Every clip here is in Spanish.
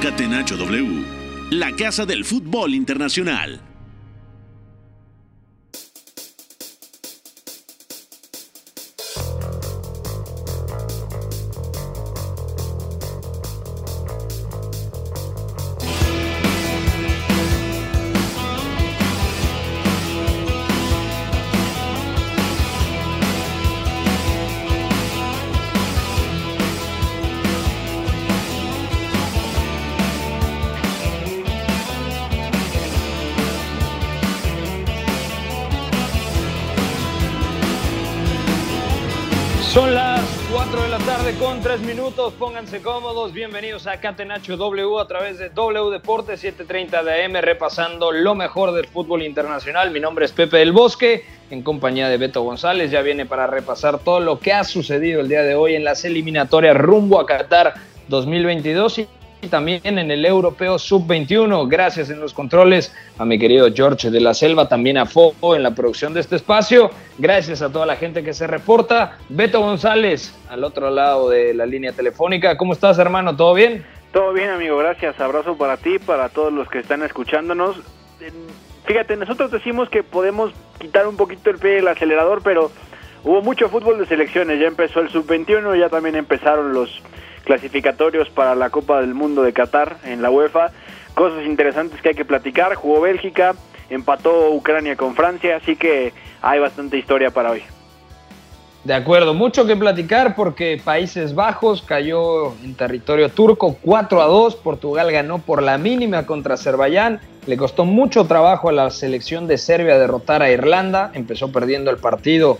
Catenacho W, la casa del fútbol internacional. Pónganse cómodos. Bienvenidos a Catenacho W a través de W Deportes 730 de AM, repasando lo mejor del fútbol internacional. Mi nombre es Pepe del Bosque, en compañía de Beto González. Ya viene para repasar todo lo que ha sucedido el día de hoy en las eliminatorias rumbo a Qatar 2022 y y también en el Europeo Sub-21. Gracias en los controles a mi querido George de la Selva, también a Fogo en la producción de este espacio. Gracias a toda la gente que se reporta. Beto González, al otro lado de la línea telefónica. ¿Cómo estás, hermano? ¿Todo bien? Todo bien, amigo. Gracias. Abrazo para ti, para todos los que están escuchándonos. Fíjate, nosotros decimos que podemos quitar un poquito el pie del acelerador, pero hubo mucho fútbol de selecciones. Ya empezó el Sub-21, ya también empezaron los clasificatorios para la Copa del Mundo de Qatar en la UEFA. Cosas interesantes que hay que platicar. Jugó Bélgica, empató Ucrania con Francia, así que hay bastante historia para hoy. De acuerdo, mucho que platicar porque Países Bajos cayó en territorio turco 4 a 2, Portugal ganó por la mínima contra Azerbaiyán, le costó mucho trabajo a la selección de Serbia derrotar a Irlanda, empezó perdiendo el partido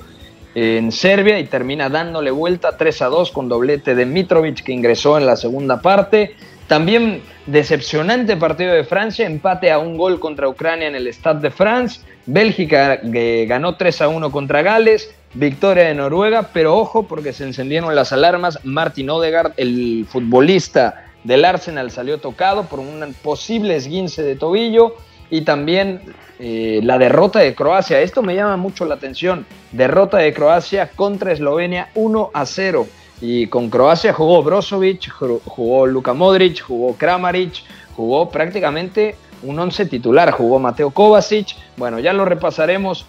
en Serbia y termina dándole vuelta 3 a 2 con doblete de Mitrovic que ingresó en la segunda parte. También decepcionante partido de Francia, empate a un gol contra Ucrania en el Stade de France. Bélgica eh, ganó 3 a 1 contra Gales. Victoria de Noruega, pero ojo porque se encendieron las alarmas. Martin Odegaard, el futbolista del Arsenal, salió tocado por un posible esguince de tobillo y también eh, la derrota de Croacia. Esto me llama mucho la atención. Derrota de Croacia contra Eslovenia 1 a 0. Y con Croacia jugó Brozovic, jugó Luka Modric, jugó Kramaric, jugó prácticamente un once titular, jugó Mateo Kovacic. Bueno, ya lo repasaremos,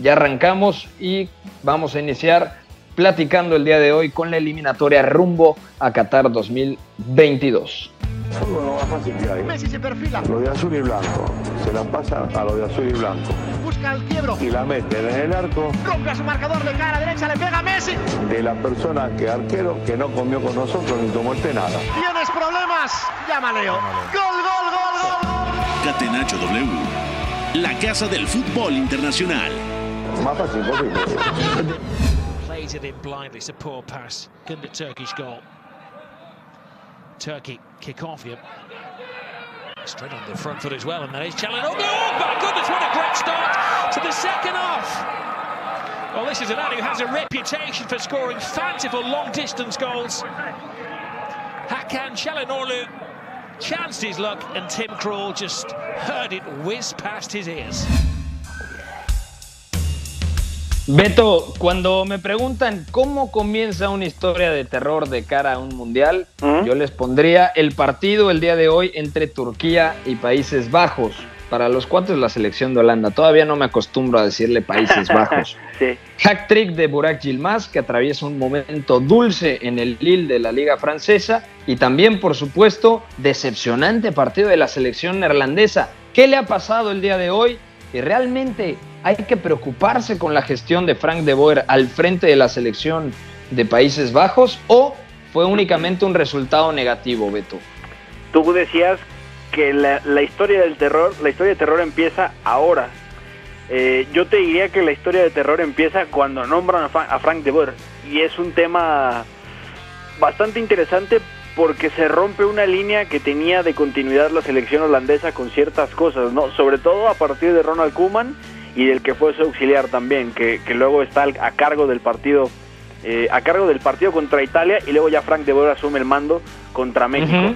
ya arrancamos y vamos a iniciar platicando el día de hoy con la eliminatoria rumbo a Qatar 2022 fútbol lo más fácil que hay. Messi se perfila. Lo de azul y blanco. Se la pasa a lo de azul y blanco. Busca el quiebro. Y la mete en el arco. Rompe a su marcador de cara derecha, le pega a Messi. De la persona que arquero que no comió con nosotros ni tomó el té nada. ¿Tienes problemas? Llama Leo. Gol, gol, gol, gol. Catenacho W, la casa del fútbol internacional. Más fácil posible. Plays it in blindly. It's a poor pass. Good Turkish goal. Turkey kick off here. Straight on the front foot as well, and that is Challen. Oh, oh, my goodness, what a great start to the second half. Well, this is a lad who has a reputation for scoring fanciful long distance goals. Hakan Çalhanoğlu chanced his luck, and Tim Krul just heard it whiz past his ears. Beto, cuando me preguntan cómo comienza una historia de terror de cara a un mundial, ¿Mm? yo les pondría el partido el día de hoy entre Turquía y Países Bajos. Para los cuatro es la selección de Holanda. Todavía no me acostumbro a decirle Países Bajos. Sí. Hack trick de Burak Yilmaz, que atraviesa un momento dulce en el Lille de la Liga Francesa. Y también, por supuesto, decepcionante partido de la selección neerlandesa. ¿Qué le ha pasado el día de hoy? Y realmente hay que preocuparse con la gestión de Frank de Boer al frente de la selección de Países Bajos o fue únicamente un resultado negativo, Beto? Tú decías que la, historia del terror, la historia de terror empieza ahora. Eh, yo te diría que la historia de terror empieza cuando nombran a, a Frank de Boer y es un tema bastante interesante porque se rompe una línea que tenía de continuidad la selección holandesa con ciertas cosas, ¿no? Sobre todo a partir de Ronald Koeman y del que fue su auxiliar también, que, que luego está a cargo del partido eh, a cargo del partido contra Italia y luego ya Frank de Boer asume el mando contra México.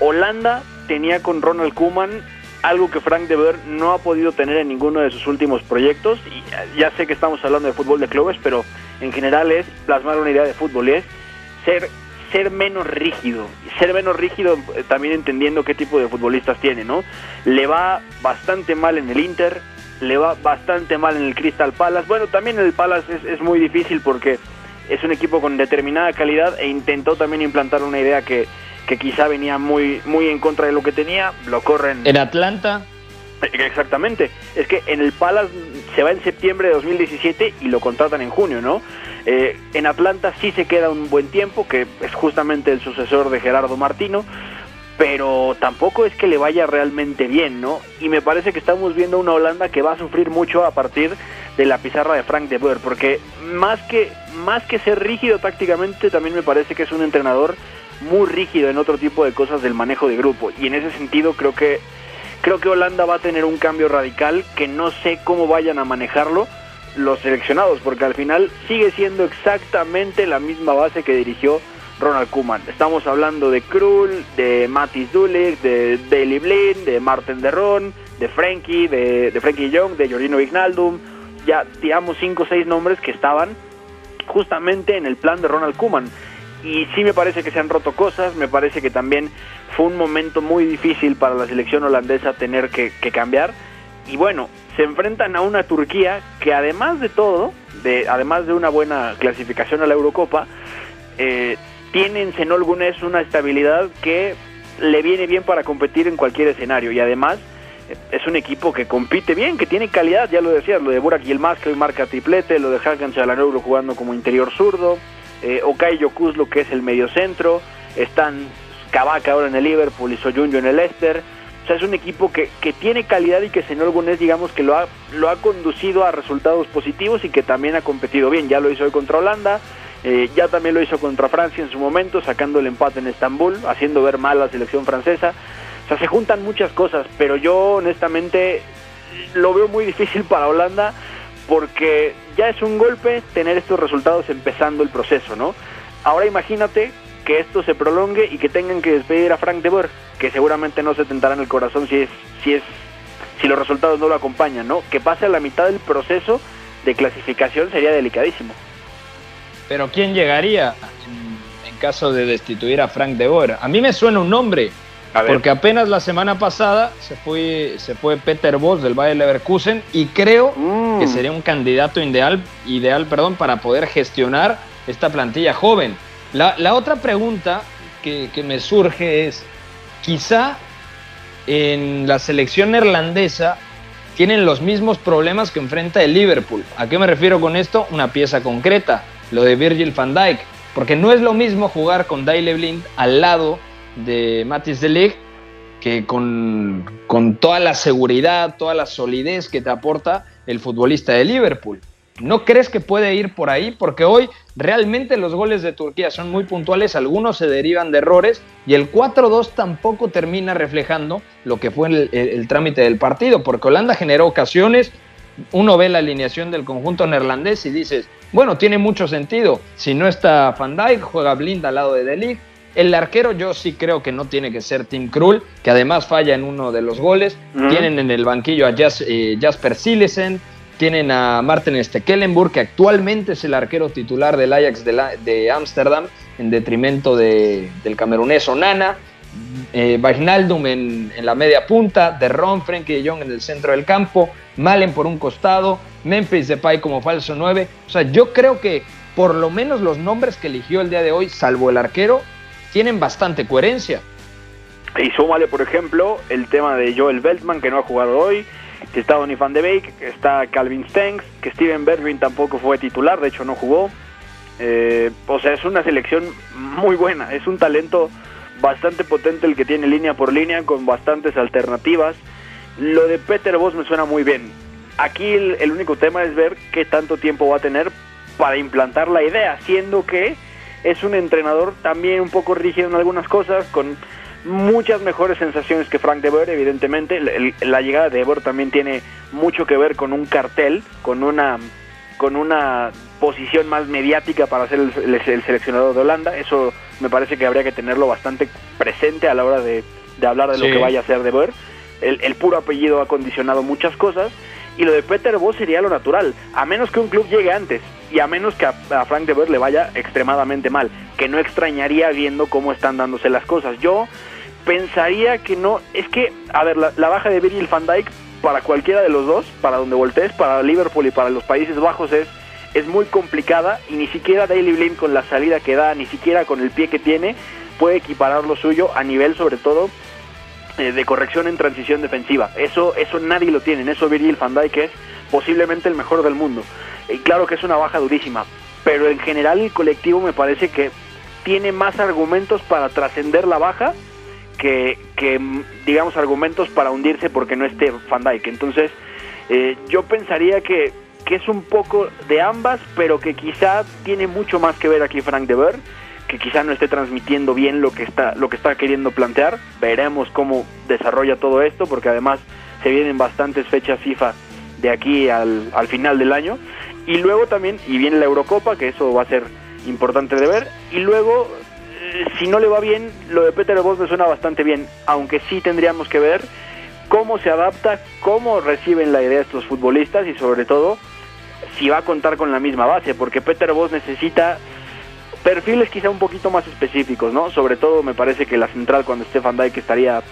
Holanda tenía con Ronald Koeman algo que Frank de Boer no ha podido tener en ninguno de sus últimos proyectos. Y ya- ya sé que estamos hablando de fútbol de clubes, pero en general es plasmar una idea de fútbol y es ser ser menos rígido, ser menos rígido eh, también entendiendo qué tipo de futbolistas tiene, ¿no? Le va bastante mal en el Inter, le va bastante mal en el Crystal Palace, bueno, también en el Palace es, es muy difícil porque es un equipo con determinada calidad e intentó también implantar una idea que, que quizá venía muy, muy en contra de lo que tenía, lo corren... En Atlanta Exactamente. Es que en el Palace se va en septiembre de 2017 y lo contratan en junio, ¿no? Eh, en Atlanta sí se queda un buen tiempo, que es justamente el sucesor de Gerardo Martino, pero tampoco es que le vaya realmente bien, ¿no? Y me parece que estamos viendo una Holanda que va a sufrir mucho a partir de la pizarra de Frank de Boer, porque más que, más que ser rígido tácticamente, también me parece que es un entrenador muy rígido en otro tipo de cosas del manejo de grupo. Y en ese sentido creo que Creo que Holanda va a tener un cambio radical que no sé cómo vayan a manejarlo los seleccionados, porque al final sigue siendo exactamente la misma base que dirigió Ronald Koeman. Estamos hablando de Krul, de Matis Dulik, de Daley Blind, de Martin Derron, de Frankie, de, de Frankie Young, de Jorino Vignaldum. Ya tiramos cinco o seis nombres que estaban justamente en el plan de Ronald Koeman y sí me parece que se han roto cosas, me parece que también fue un momento muy difícil para la selección holandesa tener que, cambiar. Y bueno, se enfrentan a una Turquía que además de todo, de, además de una buena clasificación a la Eurocopa, eh, tiene en Senol una estabilidad que le viene bien para competir en cualquier escenario y además es un equipo que compite bien, que tiene calidad, ya lo decías, lo de Burak Yilmaz que hoy marca triplete, lo de Hakan Çalhanoğlu jugando como interior zurdo, eh, Okai lo que es el mediocentro, están Kabak ahora en el Liverpool y Soyunyo en el Leicester. O sea, es un equipo que, que tiene calidad y que señor Gunés, digamos, que lo ha, lo ha conducido a resultados positivos y que también ha competido bien. Ya lo hizo hoy contra Holanda, eh, ya también lo hizo contra Francia en su momento, sacando el empate en Estambul, haciendo ver mal a la selección francesa. O sea, se juntan muchas cosas, pero yo honestamente lo veo muy difícil para Holanda porque ya es un golpe tener estos resultados empezando el proceso, ¿no? Ahora imagínate que esto se prolongue y que tengan que despedir a Frank de Boer, que seguramente no se tentará en el corazón si es si es si los resultados no lo acompañan, ¿no? Que pase a la mitad del proceso de clasificación sería delicadísimo. Pero ¿quién llegaría en, caso de destituir a Frank de Boer? A mí me suena un nombre, porque apenas la semana pasada se fue, se fue Peter Voss del Bayer Leverkusen y creo que mm. sería un candidato ideal, ideal perdón, para poder gestionar esta plantilla joven. La, otra pregunta que, que, me surge es, quizá en la selección neerlandesa tienen los mismos problemas que enfrenta el Liverpool. ¿A qué me refiero con esto? Una pieza concreta, lo de Virgil van Dijk, porque no es lo mismo jugar con Dyle Blind al lado de Matis de que con, toda la seguridad, toda la solidez que te aporta el futbolista de Liverpool. ¿No crees que puede ir por ahí? Porque hoy realmente los goles de Turquía son muy puntuales, algunos se derivan de errores y el 4-2 tampoco termina reflejando lo que fue el, el, trámite del partido, porque Holanda generó ocasiones, uno ve la alineación del conjunto neerlandés y dices, bueno, tiene mucho sentido, si no está Van Dijk, juega Blind al lado de De el arquero yo sí creo que no tiene que ser Tim Krul, que además falla en uno de los goles. Tienen en el banquillo a eh, Jasper Silesen, tienen a Martin Stekelenburg, que actualmente es el arquero titular del Ajax de Ámsterdam, en detrimento del camerunés Onana. Eh, en, la media punta, de Ron, Frenkie de Jong en el centro del campo, Malen por un costado, Memphis Depay como falso 9. O sea, yo creo que por lo menos los nombres que eligió el día de hoy, salvo el arquero, tienen bastante coherencia. Y súmale, por ejemplo, el tema de Joel Beltman, que no ha jugado hoy, que está Donny van de Beek, que está Calvin Stengs, que Steven Bergwijn tampoco fue titular, de hecho no jugó. Eh, o sea, es una selección muy buena, es un talento bastante potente el que tiene línea por línea, con bastantes alternativas. Lo de Peter Voss me suena muy bien. Aquí el, el único tema es ver qué tanto tiempo va a tener para implantar la idea, siendo que es un entrenador también un poco rígido en algunas cosas, con muchas mejores sensaciones que Frank de Boer, evidentemente. la llegada de Boer también tiene mucho que ver con un cartel, con una, con una posición más mediática para ser el, seleccionador de Holanda. Eso me parece que habría que tenerlo bastante presente a la hora de, hablar de lo que vaya a ser de Boer. El, el puro apellido ha condicionado muchas cosas Y lo de Peter Bosz sería lo natural, a menos que un club llegue antes y a menos que a, Frank de Boer le vaya extremadamente mal, que no extrañaría viendo cómo están dándose las cosas. Yo pensaría que no, es que, a ver, la, baja de Virgil van Dijk para cualquiera de los dos, para donde voltees, para Liverpool y para los Países Bajos es es muy complicada y ni siquiera Daily Blind con la salida que da, ni siquiera con el pie que tiene, puede equiparar lo suyo a nivel sobre todo eh, de corrección en transición defensiva. Eso, eso nadie lo tiene, en eso Virgil van Dijk es posiblemente el mejor del mundo. Y claro que es una baja durísima, pero en general el colectivo me parece que tiene más argumentos para trascender la baja que, que, digamos, argumentos para hundirse porque no esté Van Dijk. Entonces, eh, yo pensaría que que es un poco de ambas, pero que quizá tiene mucho más que ver aquí Frank de Boer, que quizá no esté transmitiendo bien lo que está lo que está queriendo plantear. Veremos cómo desarrolla todo esto, porque además se vienen bastantes fechas FIFA de aquí al, al final del año. Y luego también, y viene la Eurocopa, que eso va a ser importante de ver. Y luego, eh, si no le va bien, lo de Peter Bosz me suena bastante bien, aunque sí tendríamos que ver cómo se adapta, cómo reciben la idea estos futbolistas y sobre todo si va a contar con la misma base, porque Peter Voss necesita perfiles quizá un poquito más específicos, ¿no? Sobre todo me parece que la central cuando Stefan Dyke estaría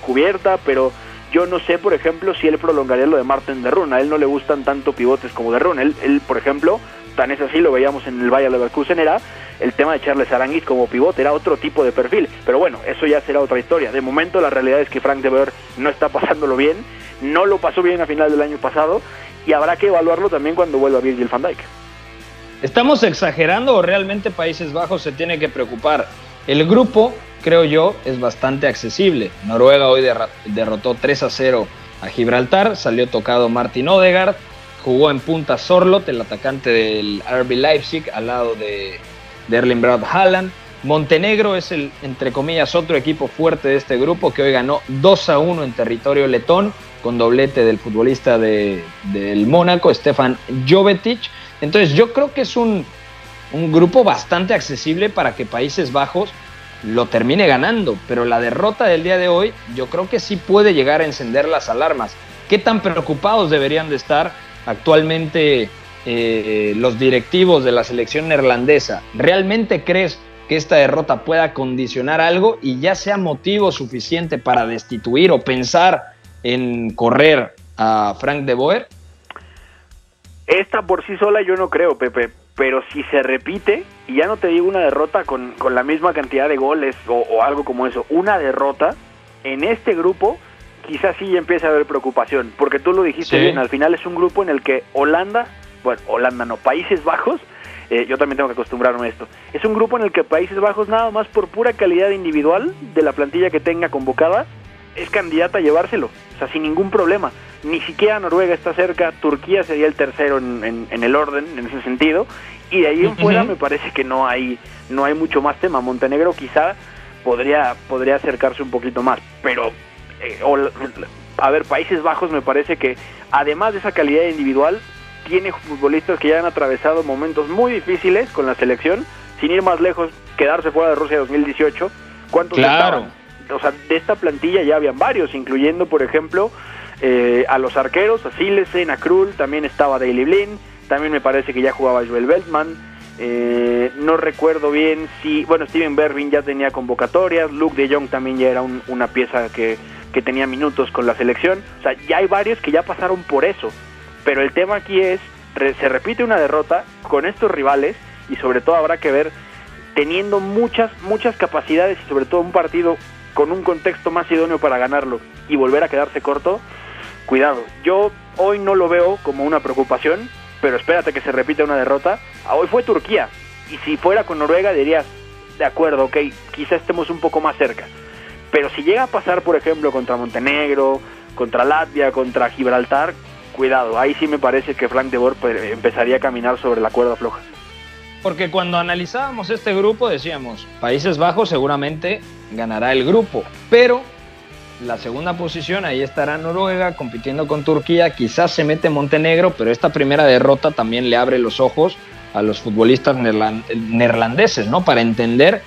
cubierta, pero yo no sé, por ejemplo, si él prolongaría lo de Martin de Run. A él no le gustan tanto pivotes como de Run. Él, él, por ejemplo, tan es así, lo veíamos en el Bayer Leverkusen, era el tema de Charles Aranguis como pivote, era otro tipo de perfil. Pero bueno, eso ya será otra historia. De momento la realidad es que Frank de Boer no está pasándolo bien, no lo pasó bien a final del año pasado y habrá que evaluarlo también cuando vuelva Virgil van Dijk. ¿Estamos exagerando o realmente Países Bajos se tiene que preocupar? El grupo, creo yo, es bastante accesible. Noruega hoy derrotó 3 a 0 a Gibraltar, salió tocado Martin Odegaard, jugó en punta Sorlot, el atacante del RB Leipzig, al lado de, Erling Braut Haaland. Montenegro es el, entre comillas, otro equipo fuerte de este grupo que hoy ganó 2 a 1 en territorio letón con doblete del futbolista de, del Mónaco, Stefan Jovetic. Entonces yo creo que es un, un grupo bastante accesible para que Países Bajos lo termine ganando, pero la derrota del día de hoy yo creo que sí puede llegar a encender las alarmas. ¿Qué tan preocupados deberían de estar actualmente eh, los directivos de la selección neerlandesa? ¿Realmente crees que esta derrota pueda condicionar algo y ya sea motivo suficiente para destituir o pensar en correr a Frank de Boer? Esta por sí sola yo no creo, Pepe, pero si se repite, y ya no te digo una derrota con, con la misma cantidad de goles o, algo como eso, una derrota en este grupo, quizás sí empieza a haber preocupación, porque tú lo dijiste bien, al final es un grupo en el que Holanda, bueno, Holanda no, Países Bajos, eh, yo también tengo que acostumbrarme a esto. Es un grupo en el que Países Bajos, nada más por pura calidad individual de la plantilla que tenga convocada, es candidata a llevárselo, o sea, sin ningún problema. Ni siquiera Noruega está cerca, Turquía sería el tercero en, el orden, en ese sentido, y de ahí en fuera me parece que no hay, no hay mucho más tema. Montenegro quizá podría, podría acercarse un poquito más, pero, eh, a ver, Países Bajos me parece que además de esa calidad individual, tiene futbolistas que ya han atravesado momentos muy difíciles con la selección, sin ir más lejos, quedarse fuera de Rusia 2018. ¿Cuántos claro. O sea, de esta plantilla ya habían varios, incluyendo, por ejemplo, eh, a los arqueros, a Silesen, a Krul, también estaba Daily Blin, también me parece que ya jugaba Joel Beltman. Eh, no recuerdo bien si, bueno, Steven Bervin ya tenía convocatorias, Luke de Jong también ya era una pieza que, que tenía minutos con la selección. O sea, ya hay varios que ya pasaron por eso. Pero el tema aquí es, se repite una derrota con estos rivales y sobre todo habrá que ver teniendo muchas, muchas capacidades y sobre todo un partido con un contexto más idóneo para ganarlo y volver a quedarse corto, cuidado. Yo hoy no lo veo como una preocupación, pero espérate que se repita una derrota. Ah, hoy fue Turquía y si fuera con Noruega dirías, de acuerdo, ok, quizá estemos un poco más cerca. Pero si llega a pasar, por ejemplo, contra Montenegro, contra Latvia, contra Gibraltar, cuidado, ahí sí me parece que Frank de Boer pues, empezaría a caminar sobre la cuerda floja. Porque cuando analizábamos este grupo decíamos, Países Bajos seguramente ganará el grupo, pero la segunda posición ahí estará Noruega compitiendo con Turquía, quizás se mete Montenegro, pero esta primera derrota también le abre los ojos a los futbolistas neerlandeses, ¿no? Para entender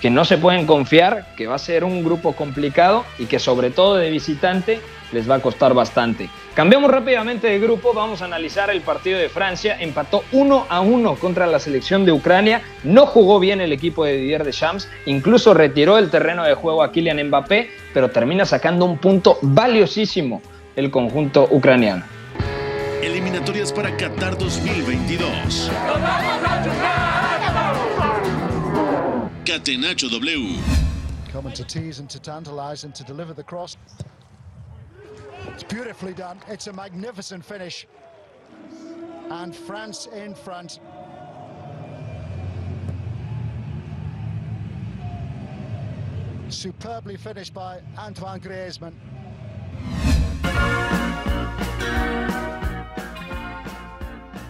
que no se pueden confiar, que va a ser un grupo complicado y que sobre todo de visitante les va a costar bastante. Cambiamos rápidamente de grupo, vamos a analizar el partido de Francia. Empató 1 a 1 contra la selección de Ucrania. No jugó bien el equipo de Didier Deschamps, incluso retiró el terreno de juego a Kylian Mbappé, pero termina sacando un punto valiosísimo el conjunto ucraniano. Eliminatorias para Qatar 2022. Catenacho W. Coming to tease and to tantalize and to deliver the cross. It's beautifully done. It's a magnificent finish. And France in front. Superbly finished by Antoine Griezmann.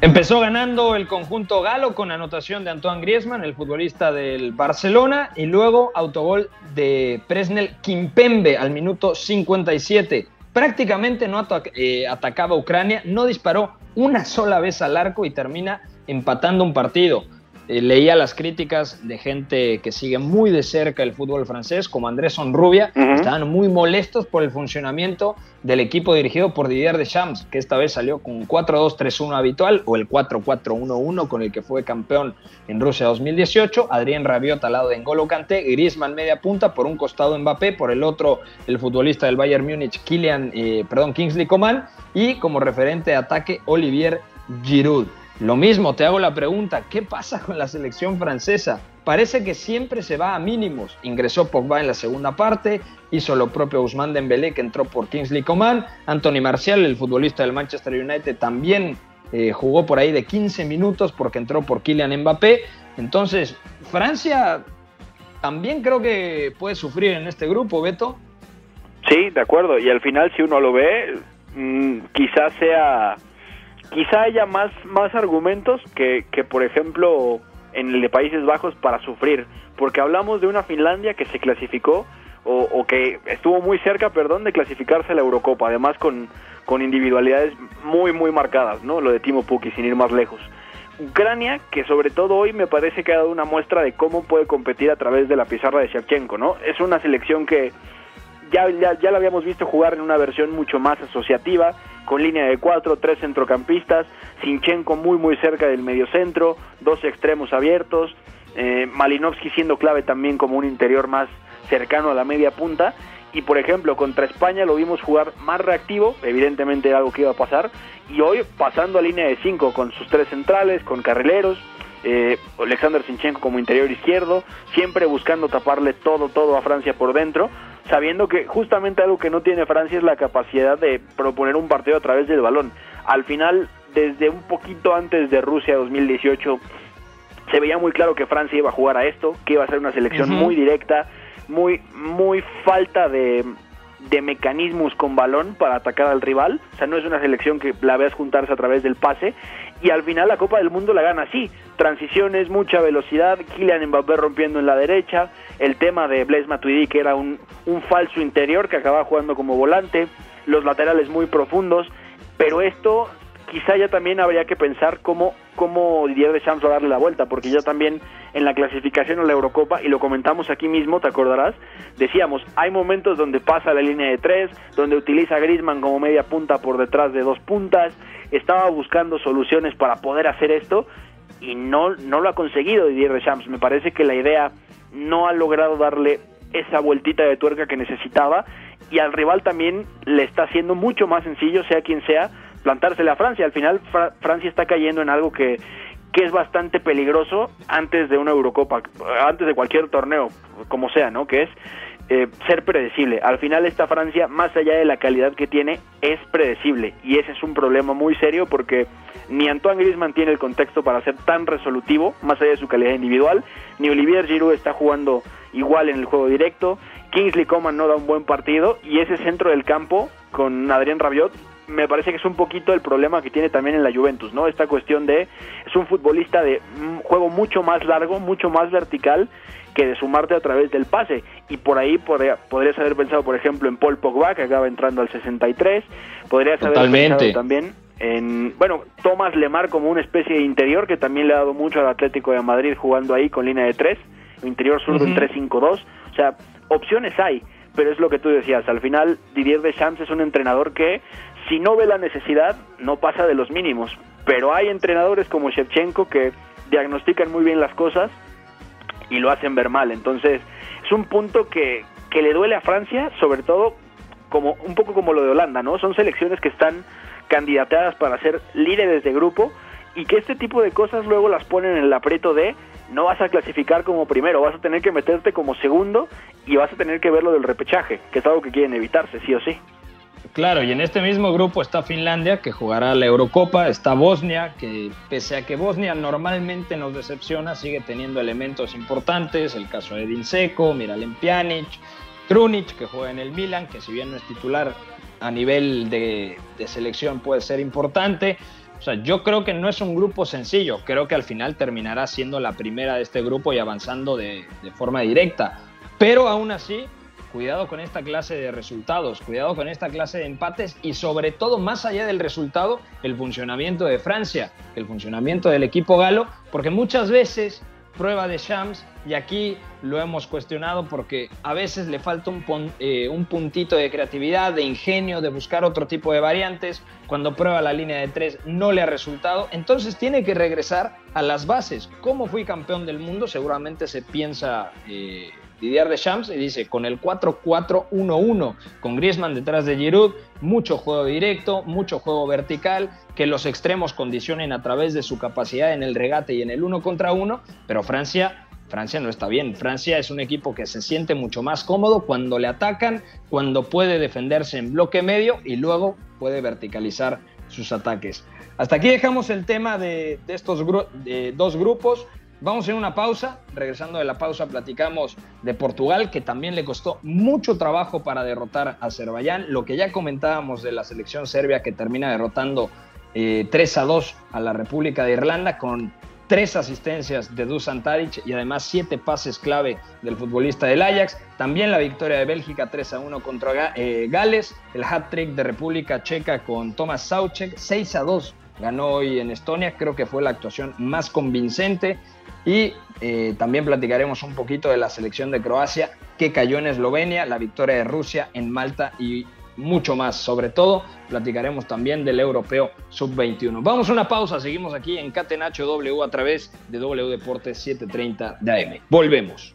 Empezó ganando el conjunto galo con anotación de Antoine Griezmann, el futbolista del Barcelona, y luego autogol de Presnel Kimpembe al minuto 57. Prácticamente no eh, atacaba Ucrania, no disparó una sola vez al arco y termina empatando un partido. Eh, leía las críticas de gente que sigue muy de cerca el fútbol francés, como Andrés Onrubia, estaban muy molestos por el funcionamiento del equipo dirigido por Didier Deschamps, que esta vez salió con un 4-2-3-1 habitual o el 4-4-1-1 con el que fue campeón en Rusia 2018, Adrien Rabiot al lado de N'Golo Kanté, Griezmann media punta, por un costado Mbappé, por el otro el futbolista del Bayern Múnich, Kylian, eh, perdón, Kingsley Coman, y como referente de ataque Olivier Giroud. Lo mismo, te hago la pregunta, ¿qué pasa con la selección francesa? Parece que siempre se va a mínimos. Ingresó Pogba en la segunda parte, hizo lo propio Ousmane Dembélé que entró por Kingsley Coman, Anthony Martial, el futbolista del Manchester United, también eh, jugó por ahí de 15 minutos porque entró por Kylian Mbappé. Entonces, Francia también creo que puede sufrir en este grupo, Beto. Sí, de acuerdo. Y al final, si uno lo ve, mm, quizás sea quizá haya más, más argumentos que, que, por ejemplo, en el de Países Bajos para sufrir, porque hablamos de una Finlandia que se clasificó o, o que estuvo muy cerca, perdón, de clasificarse a la Eurocopa, además con, con individualidades muy, muy marcadas, ¿no? Lo de Timo Pukki, sin ir más lejos. Ucrania, que sobre todo hoy me parece que ha dado una muestra de cómo puede competir a través de la pizarra de Shevchenko, ¿no? Es una selección que ya, ya, ya la habíamos visto jugar en una versión mucho más asociativa, con línea de cuatro, tres centrocampistas, Sinchenko muy muy cerca del mediocentro, dos extremos abiertos, eh, Malinowski siendo clave también como un interior más cercano a la media punta, y por ejemplo contra España lo vimos jugar más reactivo, evidentemente era algo que iba a pasar, y hoy pasando a línea de cinco con sus tres centrales, con carrileros, eh, Alexander Sinchenko como interior izquierdo, siempre buscando taparle todo, todo a Francia por dentro, sabiendo que justamente algo que no tiene Francia es la capacidad de proponer un partido a través del balón. Al final, desde un poquito antes de Rusia 2018, se veía muy claro que Francia iba a jugar a esto, que iba a ser una selección muy directa, muy, muy falta de, de mecanismos con balón para atacar al rival. O sea, no es una selección que la veas juntarse a través del pase. Y al final la Copa del Mundo la gana así. Transiciones, mucha velocidad, Kylian Mbappé rompiendo en la derecha, el tema de Blaise Matuidi que era un, un falso interior que acababa jugando como volante, los laterales muy profundos. Pero esto quizá ya también habría que pensar cómo, cómo Didier Deschamps va a darle la vuelta, porque ya también en la clasificación a la Eurocopa, y lo comentamos aquí mismo, te acordarás, decíamos, hay momentos donde pasa la línea de tres, donde utiliza a Griezmann como media punta por detrás de dos puntas, estaba buscando soluciones para poder hacer esto, y no, no lo ha conseguido Didier Deschamps, me parece que la idea no ha logrado darle esa vueltita de tuerca que necesitaba, y al rival también le está haciendo mucho más sencillo, sea quien sea, plantársela a Francia. Al final Francia está cayendo en algo que, que es bastante peligroso antes de una Eurocopa, antes de cualquier torneo, como sea, ¿no? Que es eh, ser predecible. Al final esta Francia, más allá de la calidad que tiene, es predecible y ese es un problema muy serio porque ni Antoine Griezmann tiene el contexto para ser tan resolutivo, más allá de su calidad individual, ni Olivier Giroud está jugando igual en el juego directo, Kingsley Coman no da un buen partido y ese centro del campo con Adrien Rabiot me parece que es un poquito el problema que tiene también en la Juventus, ¿no? Esta cuestión de es un futbolista de juego mucho más largo, mucho más vertical que de sumarte a través del pase y por ahí podría, podrías haber pensado, por ejemplo, en Paul Pogba que acaba entrando al 63, podrías haber pensado también en, bueno, Thomas Lemar como una especie de interior que también le ha dado mucho al Atlético de Madrid jugando ahí con línea de tres interior zurdo en 3-5-2. O sea, opciones hay, pero es lo que tú decías. Al final, Didier Deschamps es un entrenador que, si no ve la necesidad, no pasa de los mínimos. Pero hay entrenadores como Shevchenko que diagnostican muy bien las cosas y lo hacen ver mal. Entonces, es un punto que, que le duele a Francia, sobre todo como un poco como lo de Holanda, ¿no? Son selecciones que están candidateadas para ser líderes de grupo y que este tipo de cosas luego las ponen en el aprieto de no vas a clasificar como primero, vas a tener que meterte como segundo y vas a tener que ver lo del repechaje, que es algo que quieren evitarse, sí o sí. Claro, y en este mismo grupo está Finlandia, que jugará la Eurocopa, está Bosnia, que pese a que Bosnia normalmente nos decepciona, sigue teniendo elementos importantes, el caso de Edin Seco, Miralem Pjanic, Trunic, que juega en el Milan, que si bien no es titular a nivel de, selección puede ser importante. O sea, yo creo que no es un grupo sencillo, creo que al final terminará siendo la primera de este grupo y avanzando de, de forma directa. Pero aún así, cuidado con esta clase de resultados, cuidado con esta clase de empates y sobre todo, más allá del resultado, el funcionamiento de Francia, el funcionamiento del equipo galo, porque muchas veces prueba de Shams y aquí lo hemos cuestionado porque a veces le falta un, eh, un, puntito de creatividad, de ingenio, de buscar otro tipo de variantes. Cuando prueba la línea de tres no le ha resultado, entonces tiene que regresar a las bases. ¿Cómo fui campeón del mundo? Seguramente se piensa eh, Didier Deschamps y dice con el 4-4-1-1, con Griezmann detrás de Giroud, mucho juego directo, mucho juego vertical, que los extremos condicionen a través de su capacidad en el regate y en el uno contra uno, pero Francia Francia no está bien. Francia es un equipo que se siente mucho más cómodo cuando le atacan, cuando puede defenderse en bloque medio y luego puede verticalizar sus ataques. Hasta aquí dejamos el tema de, estos dos grupos. Vamos a una pausa. Regresando de la pausa, platicamos de Portugal, que también le costó mucho trabajo para derrotar a Azerbaiyán. Lo que ya comentábamos de la selección serbia, que termina derrotando 3 eh, a 2 a la República de Irlanda, con tres asistencias de Dusan Tadic y además siete pases clave del futbolista del Ajax. También la victoria de Bélgica 3 a 1 contra eh, Gales. El hat-trick de República Checa con Tomas Sauchek 6 a 2 ganó hoy en Estonia. Creo que fue la actuación más convincente. Y eh, también platicaremos un poquito de la selección de Croacia que cayó en Eslovenia, la victoria de Rusia en Malta y mucho más. Sobre todo, platicaremos también del europeo sub-21. Vamos a una pausa, seguimos aquí en Catenacho W a través de W Deportes 730 de AM. Volvemos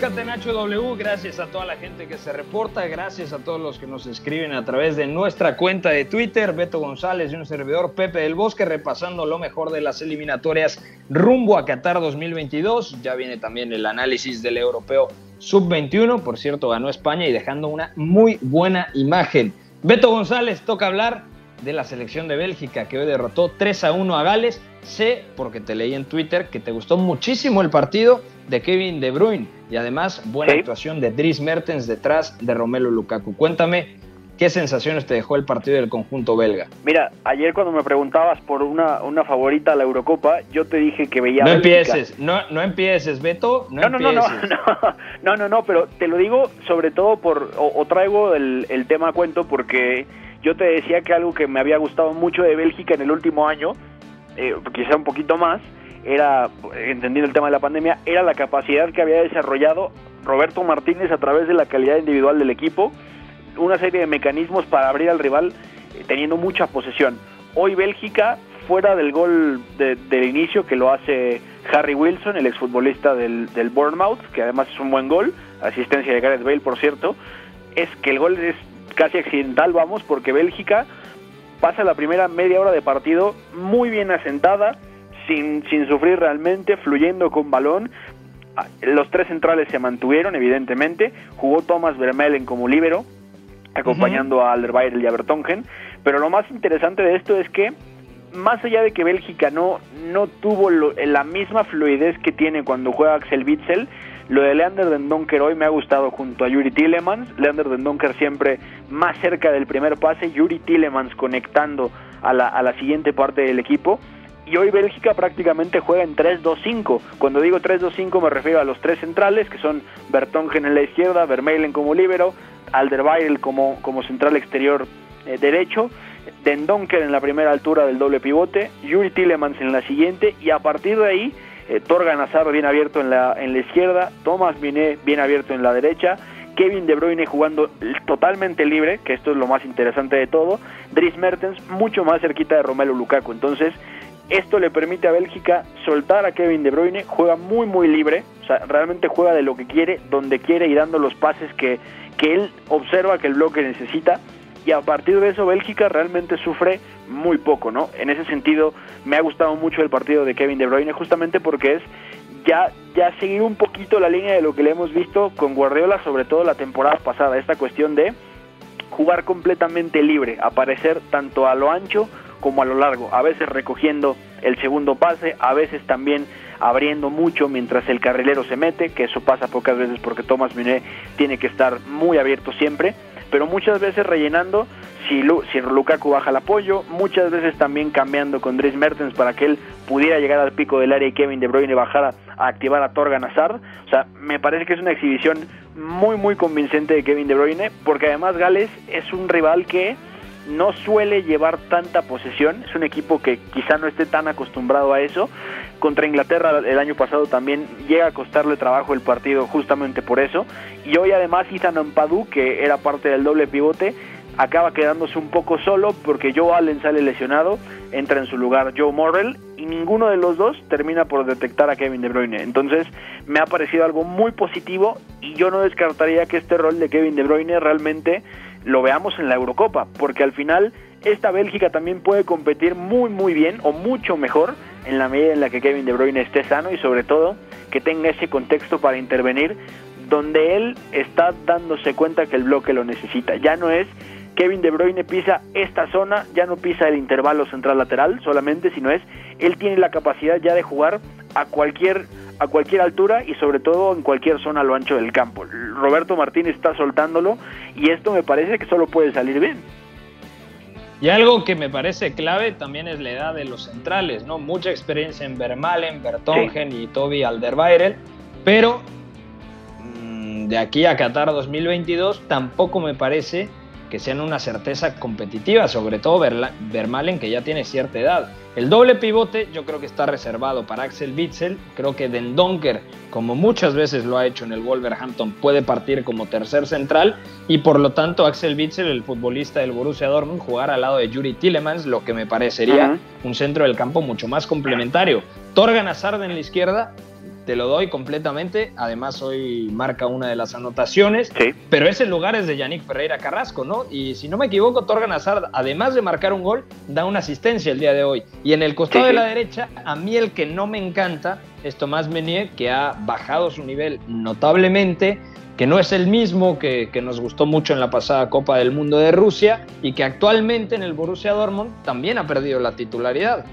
Catenacho W. Gracias a toda la gente que se reporta. Gracias a todos los que nos escriben a través de nuestra cuenta de Twitter. Beto González y un servidor Pepe del Bosque repasando lo mejor de las eliminatorias rumbo a Qatar 2022. Ya viene también el análisis del europeo sub-21. Por cierto, ganó España y dejando una muy buena imagen. Beto González, toca hablar de la selección de Bélgica que hoy derrotó 3 a 1 a Gales. Sé, porque te leí en Twitter, que te gustó muchísimo el partido de Kevin De Bruyne y además buena actuación de Dries Mertens detrás de Romelu Lukaku. Cuéntame qué sensaciones te dejó el partido del conjunto belga. Mira, ayer cuando me preguntabas por una, una favorita a la Eurocopa, yo te dije que veía. No empieces, no, no empieces, Beto. No, no, no, no, no, no, no, pero te lo digo sobre todo por, o, traigo el, el tema a cuento porque yo te decía que algo que me había gustado mucho de Bélgica en el último año, eh, quizá un poquito más, era, entendiendo el tema de la pandemia, era la capacidad que había desarrollado Roberto Martínez a través de la calidad individual del equipo, una serie de mecanismos para abrir al rival eh, teniendo mucha posesión. Hoy Bélgica, fuera del gol del inicio que lo hace Harry Wilson, el exfutbolista del, del Bournemouth, que además es un buen gol, asistencia de Gareth Bale, por cierto, es que el gol es casi accidental, vamos, porque Bélgica pasa la primera media hora de partido muy bien asentada, sin, sin sufrir realmente, fluyendo con balón. Ah, Los tres centrales se mantuvieron, evidentemente. Jugó Thomas Vermeulen como líbero, acompañando a Alderweireld y a Bertongen. Pero lo más interesante de esto es que, más allá de que Bélgica no, no tuvo lo- la misma fluidez que tiene cuando juega Axel Witzel, lo de Leander Den Donker hoy me ha gustado junto a Yuri Tillemans. Leander Den Donker siempre más cerca del primer pase, Yuri Tillemans conectando a la, a la siguiente parte del equipo. Y hoy Bélgica prácticamente juega en 3-2-5. Cuando digo 3-2-5 me refiero a los tres centrales, que son Bertongen en la izquierda, Vermeulen como líbero, Alderweireld como, como central exterior eh, derecho, Den Donker en la primera altura del doble pivote, Yuri Tillemans en la siguiente, y a partir de ahí, eh, Torgan Hazard bien abierto en la, en la izquierda, Thomas Binet bien abierto en la derecha, Kevin De Bruyne jugando totalmente libre, que esto es lo más interesante de todo, Dries Mertens mucho más cerquita de Romelu Lukaku, entonces esto le permite a Bélgica soltar a Kevin De Bruyne, juega muy muy libre, o sea, realmente juega de lo que quiere, donde quiere y dando los pases que, que él observa que el bloque necesita y a partir de eso Bélgica realmente sufre muy poco, ¿no? En ese sentido me ha gustado mucho el partido de Kevin De Bruyne justamente porque es ya ya seguir un poquito la línea de lo que le hemos visto con Guardiola, sobre todo la temporada pasada, esta cuestión de jugar completamente libre, aparecer tanto a lo ancho como a lo largo, a veces recogiendo el segundo pase, a veces también abriendo mucho mientras el carrilero se mete, que eso pasa pocas veces porque Thomas Meunier tiene que estar muy abierto siempre, pero muchas veces rellenando si, Lu- si Lukaku baja el apoyo, muchas veces también cambiando con Dries Mertens para que él pudiera llegar al pico del área y Kevin De Bruyne bajara a activar a Torgan Hazard. O sea, me parece que es una exhibición muy muy convincente de Kevin De Bruyne, porque además Gales es un rival que no suele llevar tanta posesión, es un equipo que quizá no esté tan acostumbrado a eso. Contra Inglaterra el año pasado también llega a costarle trabajo el partido justamente por eso. Y hoy además Ethan Ampadu, que era parte del doble pivote, acaba quedándose un poco solo porque Joe Allen sale lesionado, entra en su lugar Joe Morrell y ninguno de los dos termina por detectar a Kevin De Bruyne. Entonces me ha parecido algo muy positivo y yo no descartaría que este rol de Kevin De Bruyne realmente lo veamos en la Eurocopa, porque al final esta Bélgica también puede competir muy muy bien o mucho mejor en la medida en la que Kevin De Bruyne esté sano y sobre todo que tenga ese contexto para intervenir donde él está dándose cuenta que el bloque lo necesita. Ya no es Kevin De Bruyne pisa esta zona, ya no pisa el intervalo central lateral solamente, sino es él tiene la capacidad ya de jugar a cualquier a cualquier altura y sobre todo en cualquier zona a lo ancho del campo. Roberto Martínez está soltándolo y esto me parece que solo puede salir bien. Y algo que me parece clave también es la edad de los centrales, ¿no? Mucha experiencia en Vermalen, Bertongen y Toby Alderweireld, pero mm, de aquí a Qatar 2022 tampoco me parece que sean una certeza competitiva, sobre todo Vermalen que ya tiene cierta edad. El doble pivote yo creo que está reservado para Axel Witzel, creo que Den Donker, como muchas veces lo ha hecho en el Wolverhampton, puede partir como tercer central y por lo tanto Axel Witzel, el futbolista del Borussia Dortmund, jugar al lado de Yuri Tillemans, lo que me parecería un centro del campo mucho más complementario. Torgan Hazard en la izquierda, te lo doy completamente, además hoy marca una de las anotaciones, Sí. pero ese lugar es de Yannick Ferreira Carrasco, ¿no? Y si no me equivoco, Torgan Hazard, además de marcar un gol, da una asistencia el día de hoy. Y en el costado Sí, de la derecha, a mí el que no me encanta es Tomás Menier, que ha bajado su nivel notablemente, que no es el mismo que, que nos gustó mucho en la pasada Copa del Mundo de Rusia y que actualmente en el Borussia Dortmund también ha perdido la titularidad.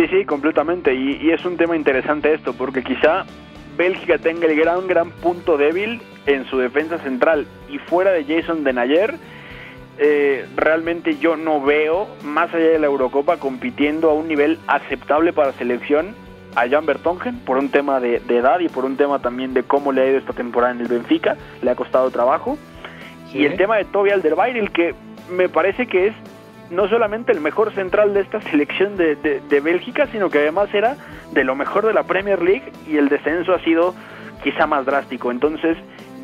Sí, sí, completamente. Y, y es un tema interesante esto, porque quizá Bélgica tenga el gran, gran punto débil en su defensa central. Y fuera de Jason Denayer, eh, realmente yo no veo, más allá de la Eurocopa, compitiendo a un nivel aceptable para selección a Jan Bertongen por un tema de, de edad y por un tema también de cómo le ha ido esta temporada en el Benfica. Le ha costado trabajo. Y el tema de Toby Alderweireld, que me parece que es no solamente el mejor central de esta selección de, de, de Bélgica, sino que además era de lo mejor de la Premier League y el descenso ha sido quizá más drástico. Entonces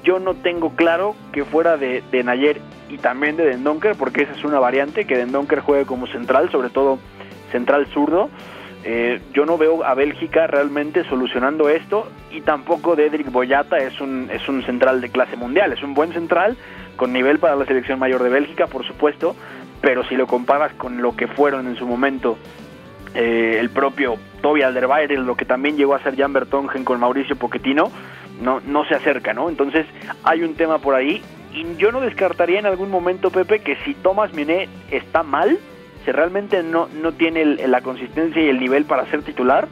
yo no tengo claro que fuera de, de Nayer y también de Dendonker, porque esa es una variante, que Dendonker juegue como central, sobre todo central zurdo. Eh, yo no veo a Bélgica realmente solucionando esto y tampoco Dedrick Boyata es un, es un central de clase mundial, es un buen central con nivel para la selección mayor de Bélgica, por supuesto, pero si lo comparas con lo que fueron en su momento eh, el propio Toby Alderweireld, lo que también llegó a ser Jan Bertongen con Mauricio Pochettino, no, no se acerca, ¿no? Entonces hay un tema por ahí y yo no descartaría en algún momento, Pepe, que si Thomas Mené está mal, si realmente no, no tiene la consistencia y el nivel para ser titular,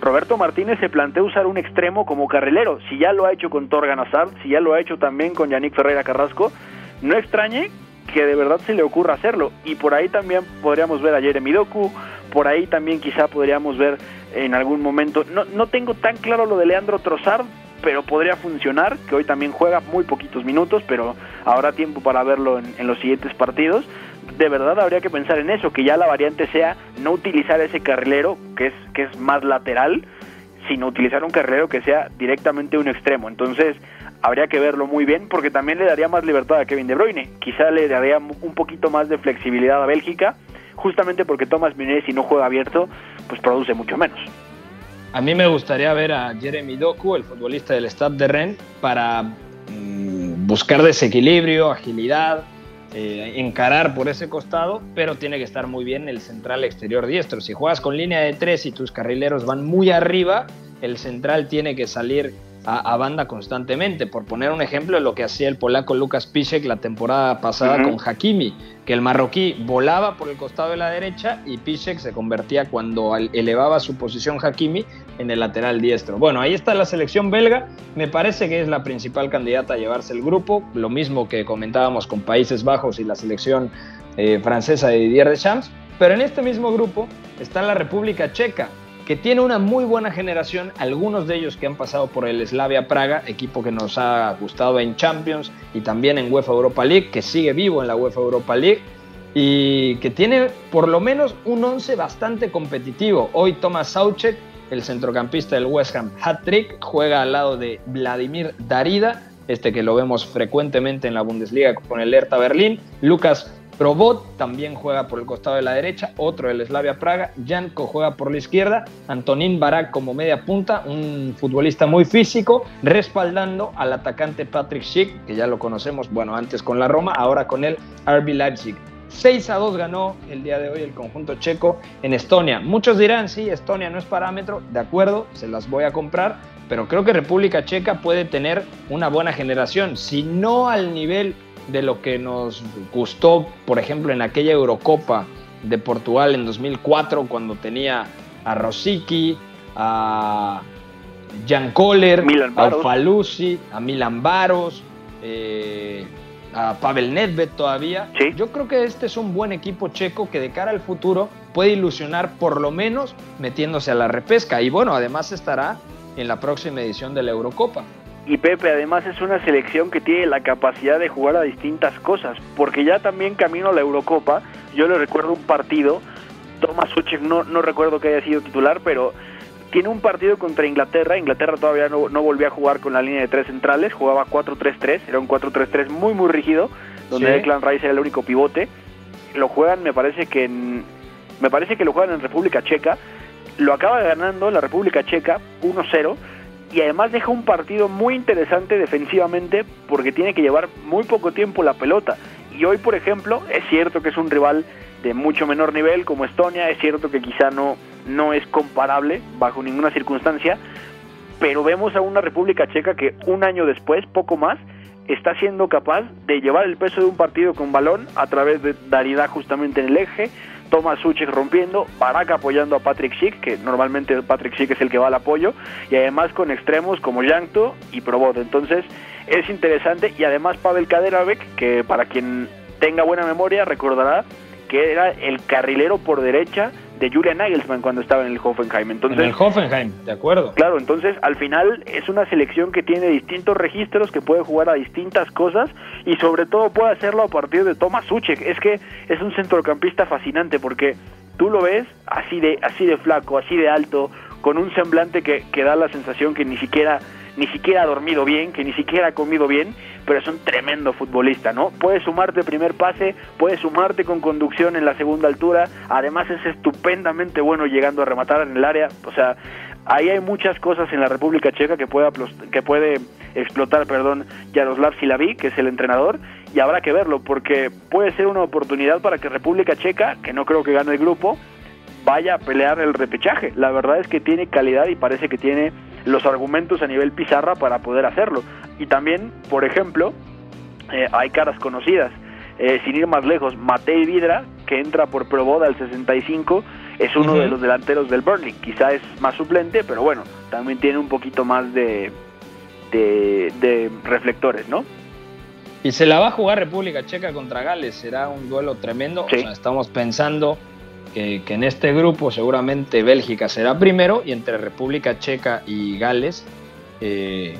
Roberto Martínez se plantea usar un extremo como carrilero. Si ya lo ha hecho con Torgan Hazard, si ya lo ha hecho también con Yannick Ferreira Carrasco, no extrañe que de verdad se le ocurra hacerlo. Y por ahí también podríamos ver a Jeremy Doku, por ahí también quizá podríamos ver en algún momento, no, no tengo tan claro lo de Leandro Trossard, pero podría funcionar, que hoy también juega muy poquitos minutos, pero habrá tiempo para verlo en, los siguientes partidos. De verdad habría que pensar en eso, que ya la variante sea no utilizar ese carrilero, que es, que es más lateral, sino utilizar un carrilero que sea directamente un extremo. Entonces, habría que verlo muy bien porque también le daría más libertad a Kevin De Bruyne. Quizá le daría un poquito más de flexibilidad a Bélgica, justamente porque Thomas Meunier si no juega abierto, pues produce mucho menos. A mí me gustaría ver a Jeremy Doku, el futbolista del Stade de Rennes, para mm, buscar desequilibrio, agilidad, eh, encarar por ese costado, pero tiene que estar muy bien el central exterior diestro. Si juegas con línea de tres y tus carrileros van muy arriba, el central tiene que salir a, banda constantemente. Por poner un ejemplo de lo que hacía el polaco Lucas Piszek la temporada pasada con Hakimi, que el marroquí volaba por el costado de la derecha y Piszek se convertía cuando elevaba su posición Hakimi en el lateral diestro. Bueno, ahí está la selección belga. Me parece que es la principal candidata a llevarse el grupo. Lo mismo que comentábamos con Países Bajos y la selección eh, francesa de Didier Deschamps. Pero en este mismo grupo está la República Checa, que tiene una muy buena generación, algunos de ellos que han pasado por el Slavia Praga, equipo que nos ha gustado en Champions y también en UEFA Europa League, que sigue vivo en la UEFA Europa League y que tiene por lo menos un 11 bastante competitivo. Hoy Thomas Sauchek, el centrocampista del West Ham hat-trick, juega al lado de Vladimir Darida, este que lo vemos frecuentemente en la Bundesliga con el Hertha Berlín, Lucas Probot también juega por el costado de la derecha, otro del Slavia Praga. Janko juega por la izquierda. Antonín Barak como media punta, un futbolista muy físico, respaldando al atacante Patrick Schick, que ya lo conocemos, bueno, antes con la Roma, ahora con el RB Leipzig. 6 a 2 ganó el día de hoy el conjunto checo en Estonia. Muchos dirán, sí, Estonia no es parámetro, de acuerdo, se las voy a comprar, pero creo que República Checa puede tener una buena generación, si no al nivel de lo que nos gustó, por ejemplo, en aquella Eurocopa de Portugal en 2004, cuando tenía a Rosicky, a Jan Koller, a Falusi, a Milan Baros, eh, a Pavel Nedved todavía. Yo creo que este es un buen equipo checo que de cara al futuro puede ilusionar por lo menos metiéndose a la repesca. Y bueno, además estará en la próxima edición de la Eurocopa. Y Pepe además es una selección que tiene la capacidad de jugar a distintas cosas, porque ya también camino a la Eurocopa, yo le recuerdo un partido, Thomas Suchek no, no recuerdo que haya sido titular, pero tiene un partido contra Inglaterra, Inglaterra todavía no, no volvió a jugar con la línea de tres centrales, jugaba 4-3-3, era un 4-3-3 muy muy rígido, donde sí. Declan Rice era el único pivote, lo juegan me parece que en, me parece que lo juegan en República Checa, lo acaba ganando la República Checa 1-0, y además deja un partido muy interesante defensivamente porque tiene que llevar muy poco tiempo la pelota. Y hoy, por ejemplo, es cierto que es un rival de mucho menor nivel como Estonia, es cierto que quizá no, no es comparable bajo ninguna circunstancia, pero vemos a una República Checa que un año después, poco más, está siendo capaz de llevar el peso de un partido con balón a través de Darida justamente en el eje, Thomas Suchek rompiendo, Barak apoyando a Patrick Schick, que normalmente Patrick Schick es el que va al apoyo, y además con extremos como Yankto y Probot. Entonces es interesante y además Pavel Kaderabek, que para quien tenga buena memoria recordará que era el carrilero por derecha de Julian Nagelsmann cuando estaba en el Hoffenheim. Entonces, en el Hoffenheim, de acuerdo. Claro, entonces al final es una selección que tiene distintos registros, que puede jugar a distintas cosas y sobre todo puede hacerlo a partir de Thomas Suchek. Es que es un centrocampista fascinante porque tú lo ves así de, así de flaco, así de alto, con un semblante que, que da la sensación que ni siquiera ni siquiera ha dormido bien, que ni siquiera ha comido bien, pero es un tremendo futbolista, ¿no? Puede sumarte primer pase, puede sumarte con conducción en la segunda altura, además es estupendamente bueno llegando a rematar en el área, o sea, ahí hay muchas cosas en la República Checa que puede, que puede explotar, perdón, Yaroslav Silaví, que es el entrenador, y habrá que verlo, porque puede ser una oportunidad para que República Checa, que no creo que gane el grupo, vaya a pelear el repechaje. La verdad es que tiene calidad y parece que tiene los argumentos a nivel pizarra para poder hacerlo. Y también, por ejemplo, eh, hay caras conocidas. Eh, sin ir más lejos, Matei Vidra, que entra por Proboda al 65, es uno de los delanteros del Burnley. Quizá es más suplente, pero bueno, también tiene un poquito más de, de, reflectores, ¿no? Y se la va a jugar República Checa contra Gales, será un duelo tremendo. estamos pensando que, en este grupo seguramente Bélgica será primero y entre República Checa y Gales eh,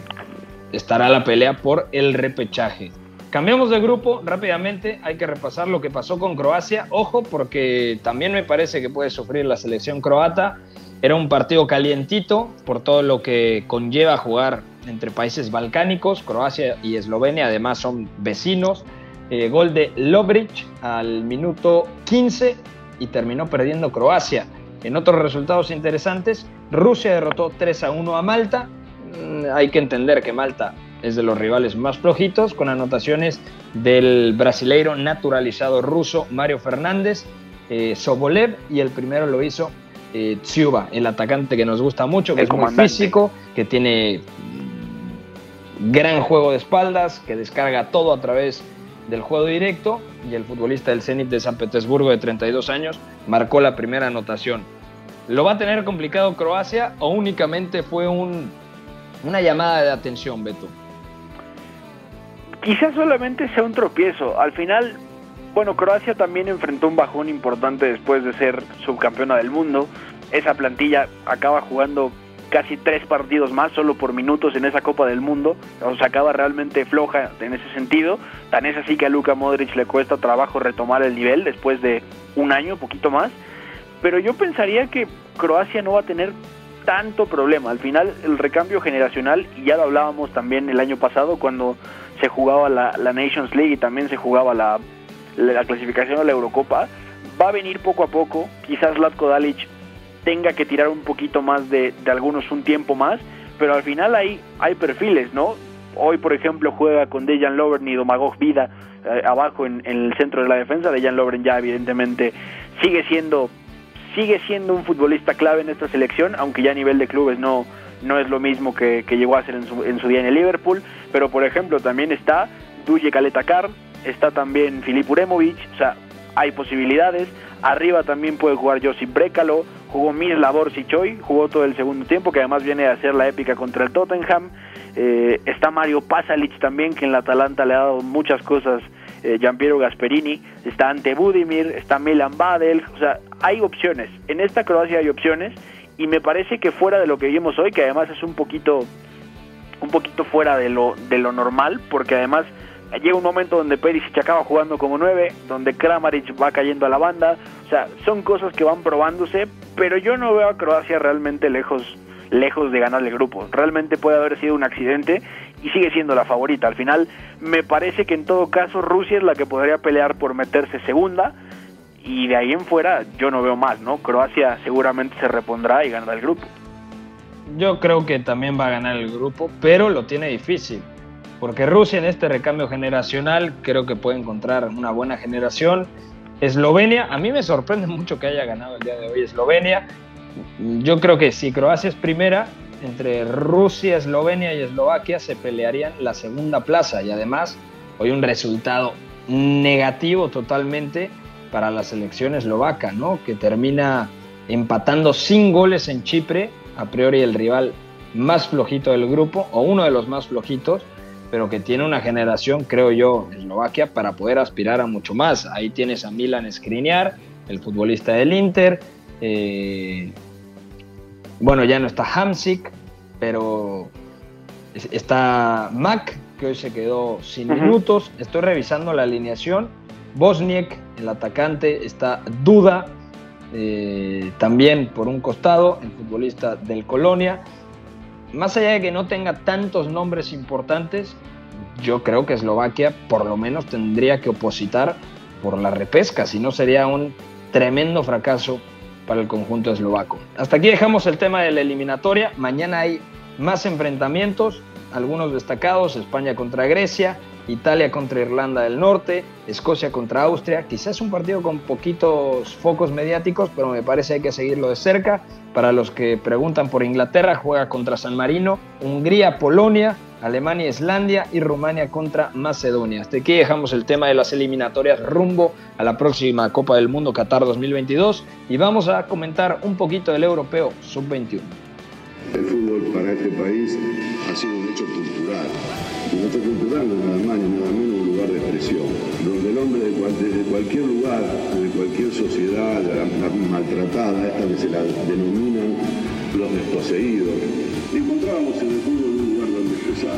estará la pelea por el repechaje. Cambiamos de grupo rápidamente, hay que repasar lo que pasó con Croacia. Ojo, porque también me parece que puede sufrir la selección croata. Era un partido calientito por todo lo que conlleva jugar entre países balcánicos. Croacia y Eslovenia además son vecinos. Eh, gol de Lobric al minuto 15 y terminó perdiendo Croacia. En otros resultados interesantes, Rusia derrotó 3 a 1 a Malta. Mm, hay que entender que Malta es de los rivales más flojitos, con anotaciones del brasileiro naturalizado ruso Mario Fernández, eh, Sobolev, y el primero lo hizo eh, Tsiuba, el atacante que nos gusta mucho, que es muy físico, que tiene gran juego de espaldas, que descarga todo a través del juego directo, y el futbolista del Zenit de San Petersburgo de 32 años marcó la primera anotación. ¿Lo va a tener complicado Croacia o únicamente fue un, una llamada de atención, Beto? quizás solamente sea un tropiezo. Al final, bueno, Croacia también enfrentó un bajón importante después de ser subcampeona del mundo. Esa plantilla acaba jugando casi tres partidos más solo por minutos en esa Copa del Mundo. O sea, acaba realmente floja en ese sentido. Tan es así que a Luka Modric le cuesta trabajo retomar el nivel después de un año, poquito más. Pero yo pensaría que Croacia no va a tener tanto problema. Al final, el recambio generacional, y ya lo hablábamos también el año pasado cuando se jugaba la, Nations League y también se jugaba la, la, clasificación a la Eurocopa, va a venir poco a poco. Quizás Latko Dalic tenga que tirar un poquito más de, de algunos un tiempo más, pero al final hay, hay perfiles, ¿no? Hoy, por ejemplo, juega con Dejan Lovren y Domagoj Vida eh, abajo en, el centro de la defensa. Dejan Lovren ya evidentemente sigue siendo sigue siendo un futbolista clave en esta selección, aunque ya a nivel de clubes no, no es lo mismo que, llegó a ser en su, en su día en el Liverpool, pero por ejemplo también está Duje Kaletakar, está también Filip Uremovic, o sea, hay posibilidades. Arriba también puede jugar Josip Brekalo, jugó Mislav Sichoy, jugó todo el segundo tiempo, que además viene a hacer la épica contra el Tottenham. Eh, está Mario Pasalic también, que en la Atalanta le ha dado muchas cosas eh, Giampiero Gasperini, está Ante Budimir, está Milan Badel, o sea, hay opciones. En esta Croacia hay opciones y me parece que fuera de lo que vimos hoy, que además es un poquito un poquito fuera de lo de lo normal, porque además llega un momento donde Perisic acaba jugando como nueve, donde Kramaric va cayendo a la banda, o sea, son cosas que van probándose, pero yo no veo a Croacia realmente lejos lejos de ganar el grupo. Realmente puede haber sido un accidente y sigue siendo la favorita. Al final me parece que en todo caso Rusia es la que podría pelear por meterse segunda y de ahí en fuera yo no veo más, ¿no? Croacia seguramente se repondrá y ganará el grupo. Yo creo que también va a ganar el grupo, pero lo tiene difícil, porque Rusia en este recambio generacional creo que puede encontrar una buena generación. Eslovenia, a mí me sorprende mucho que haya ganado el día de hoy Eslovenia. Yo creo que si Croacia es primera, entre Rusia, Eslovenia y Eslovaquia se pelearían la segunda plaza y además hoy un resultado negativo totalmente para la selección eslovaca, ¿no? que termina empatando sin goles en Chipre, a priori el rival más flojito del grupo, o uno de los más flojitos, pero que tiene una generación, creo yo, Eslovaquia, para poder aspirar a mucho más. Ahí tienes a Milan Skriniar, el futbolista del Inter. Eh, bueno, ya no está Hamsik, pero está Mac, que hoy se quedó sin minutos. Estoy revisando la alineación Bosniak, el atacante, está Duda, eh, también por un costado, el futbolista del Colonia. Más allá de que no tenga tantos nombres importantes, yo creo que Eslovaquia por lo menos tendría que opositar por la repesca, si no sería un tremendo fracaso para el conjunto eslovaco. Hasta aquí dejamos el tema de la eliminatoria. Mañana hay más enfrentamientos, algunos destacados, España contra Grecia, Italia contra Irlanda del Norte, Escocia contra Austria. Quizás un partido con poquitos focos mediáticos, pero me parece hay que seguirlo de cerca. Para los que preguntan por Inglaterra, juega contra San Marino, Hungría, Polonia, Alemania, Islandia y Rumania contra Macedonia. Hasta aquí dejamos el tema de las eliminatorias rumbo a la próxima Copa del Mundo Qatar 2022 y vamos a comentar un poquito del europeo sub-21. El fútbol para este país ha sido un hecho. Y hecho cultural no es nada más ni nada menos un lugar de expresión, donde el hombre de, cualquier lugar, de cualquier sociedad maltratada, esta vez se la denominan los desposeídos, encontrábamos en el fútbol un lugar donde expresar.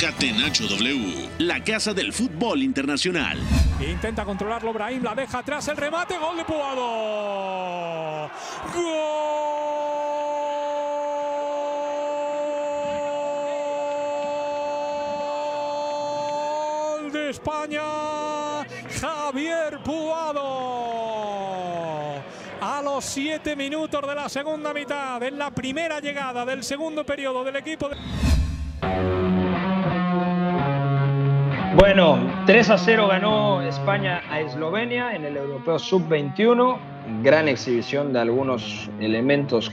Catenacho W, la casa del fútbol internacional. Intenta controlarlo Brahim, la deja atrás el remate, gol de Puado. ¡Gol! España, Javier Puado. A los siete minutos de la segunda mitad, en la primera llegada del segundo periodo del equipo de... Bueno, 3 a 0 ganó España a Eslovenia en el Europeo Sub-21. Gran exhibición de algunos elementos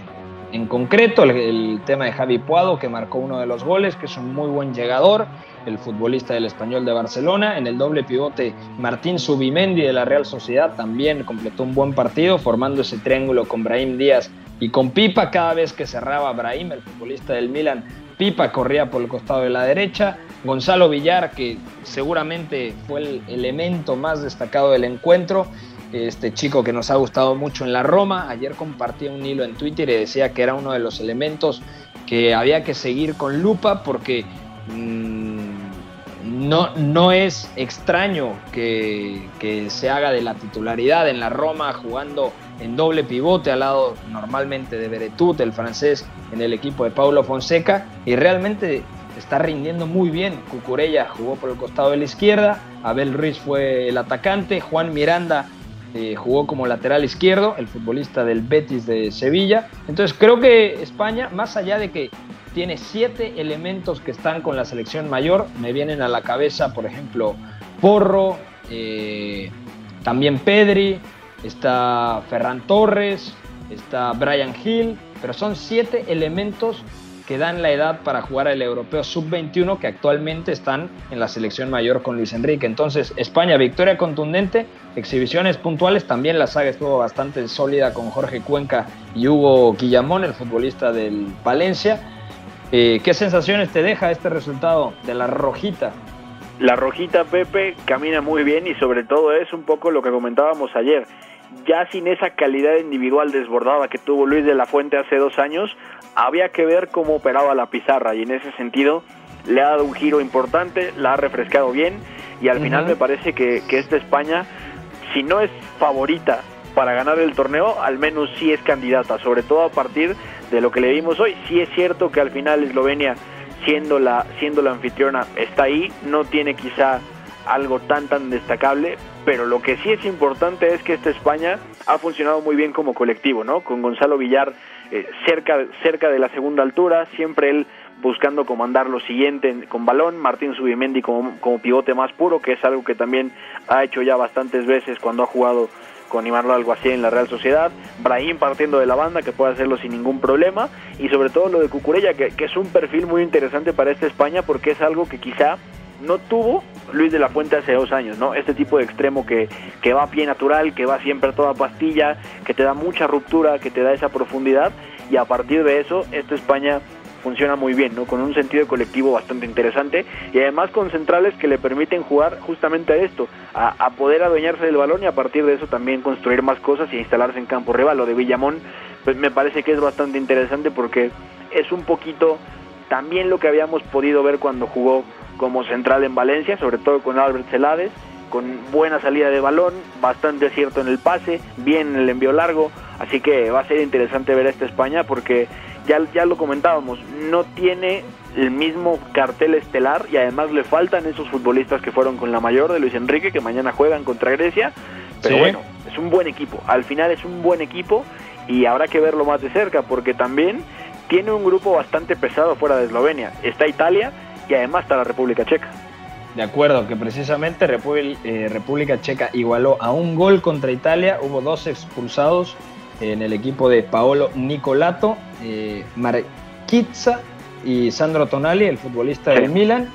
en concreto. El, tema de Javi Puado, que marcó uno de los goles, que es un muy buen llegador. El futbolista del Español de Barcelona. En el doble pivote, Martín Subimendi de la Real Sociedad también completó un buen partido, formando ese triángulo con Brahim Díaz y con Pipa. Cada vez que cerraba Brahim, el futbolista del Milan, Pipa corría por el costado de la derecha. Gonzalo Villar, que seguramente fue el elemento más destacado del encuentro, este chico que nos ha gustado mucho en la Roma, ayer compartía un hilo en Twitter y decía que era uno de los elementos que había que seguir con lupa porque mmm, no, no es extraño que, que se haga de la titularidad en la Roma jugando en doble pivote al lado normalmente de Beretut, el francés, en el equipo de Paulo Fonseca y realmente está rindiendo muy bien. Cucurella jugó por el costado de la izquierda, Abel Ruiz fue el atacante, Juan Miranda eh, jugó como lateral izquierdo, el futbolista del Betis de Sevilla. Entonces creo que España, más allá de que tiene siete elementos que están con la selección mayor, me vienen a la cabeza, por ejemplo, Porro, eh, también Pedri, está Ferran Torres, está Brian Hill, pero son siete elementos que dan la edad para jugar el europeo sub-21 que actualmente están en la selección mayor con Luis Enrique. Entonces, España, victoria contundente, exhibiciones puntuales, también la saga estuvo bastante sólida con Jorge Cuenca y Hugo Guillamón, el futbolista del Valencia. Eh, ¿Qué sensaciones te deja este resultado de la rojita? La rojita, Pepe, camina muy bien y sobre todo es un poco lo que comentábamos ayer. Ya sin esa calidad individual desbordada que tuvo Luis de la Fuente hace dos años, había que ver cómo operaba la pizarra y en ese sentido le ha dado un giro importante, la ha refrescado bien y al uh -huh. final me parece que, que esta España, si no es favorita para ganar el torneo, al menos sí es candidata, sobre todo a partir de lo que le vimos hoy. Sí es cierto que al final Eslovenia, siendo la, siendo la anfitriona, está ahí, no tiene quizá algo tan tan destacable, pero lo que sí es importante es que esta España ha funcionado muy bien como colectivo, ¿no? Con Gonzalo Villar eh, cerca, cerca de la segunda altura, siempre él buscando comandar lo siguiente con balón, Martín Subimendi como, como pivote más puro, que es algo que también ha hecho ya bastantes veces cuando ha jugado con Imanol Alguacil en la Real Sociedad, Brahim partiendo de la banda que puede hacerlo sin ningún problema y sobre todo lo de Cucurella que, que es un perfil muy interesante para esta España porque es algo que quizá no tuvo Luis de la Fuente hace dos años, ¿no? Este tipo de extremo que, que va a pie natural, que va siempre a toda pastilla, que te da mucha ruptura, que te da esa profundidad y a partir de eso esta España funciona muy bien, ¿no? Con un sentido colectivo bastante interesante y además con centrales que le permiten jugar justamente a esto, a, a, poder adueñarse del balón y a partir de eso también construir más cosas y instalarse en campo rival. Lo de Villamón, pues me parece que es bastante interesante porque es un poquito también lo que habíamos podido ver cuando jugó como central en Valencia, sobre todo con Albert Celades, con buena salida de balón, bastante acierto en el pase, bien en el envío largo, así que va a ser interesante ver a esta España porque ya, ya lo comentábamos, no tiene el mismo cartel estelar y además le faltan esos futbolistas que fueron con la mayor de Luis Enrique, que mañana juegan contra Grecia, pero sí. bueno, es un buen equipo, al final es un buen equipo y habrá que verlo más de cerca porque también tiene un grupo bastante pesado fuera de Eslovenia, está Italia y además está la República Checa. De acuerdo, que precisamente eh, República Checa igualó a un gol contra Italia, hubo dos expulsados en el equipo de Paolo Nicolato, eh, Marquizza y Sandro Tonali, el futbolista del Milan,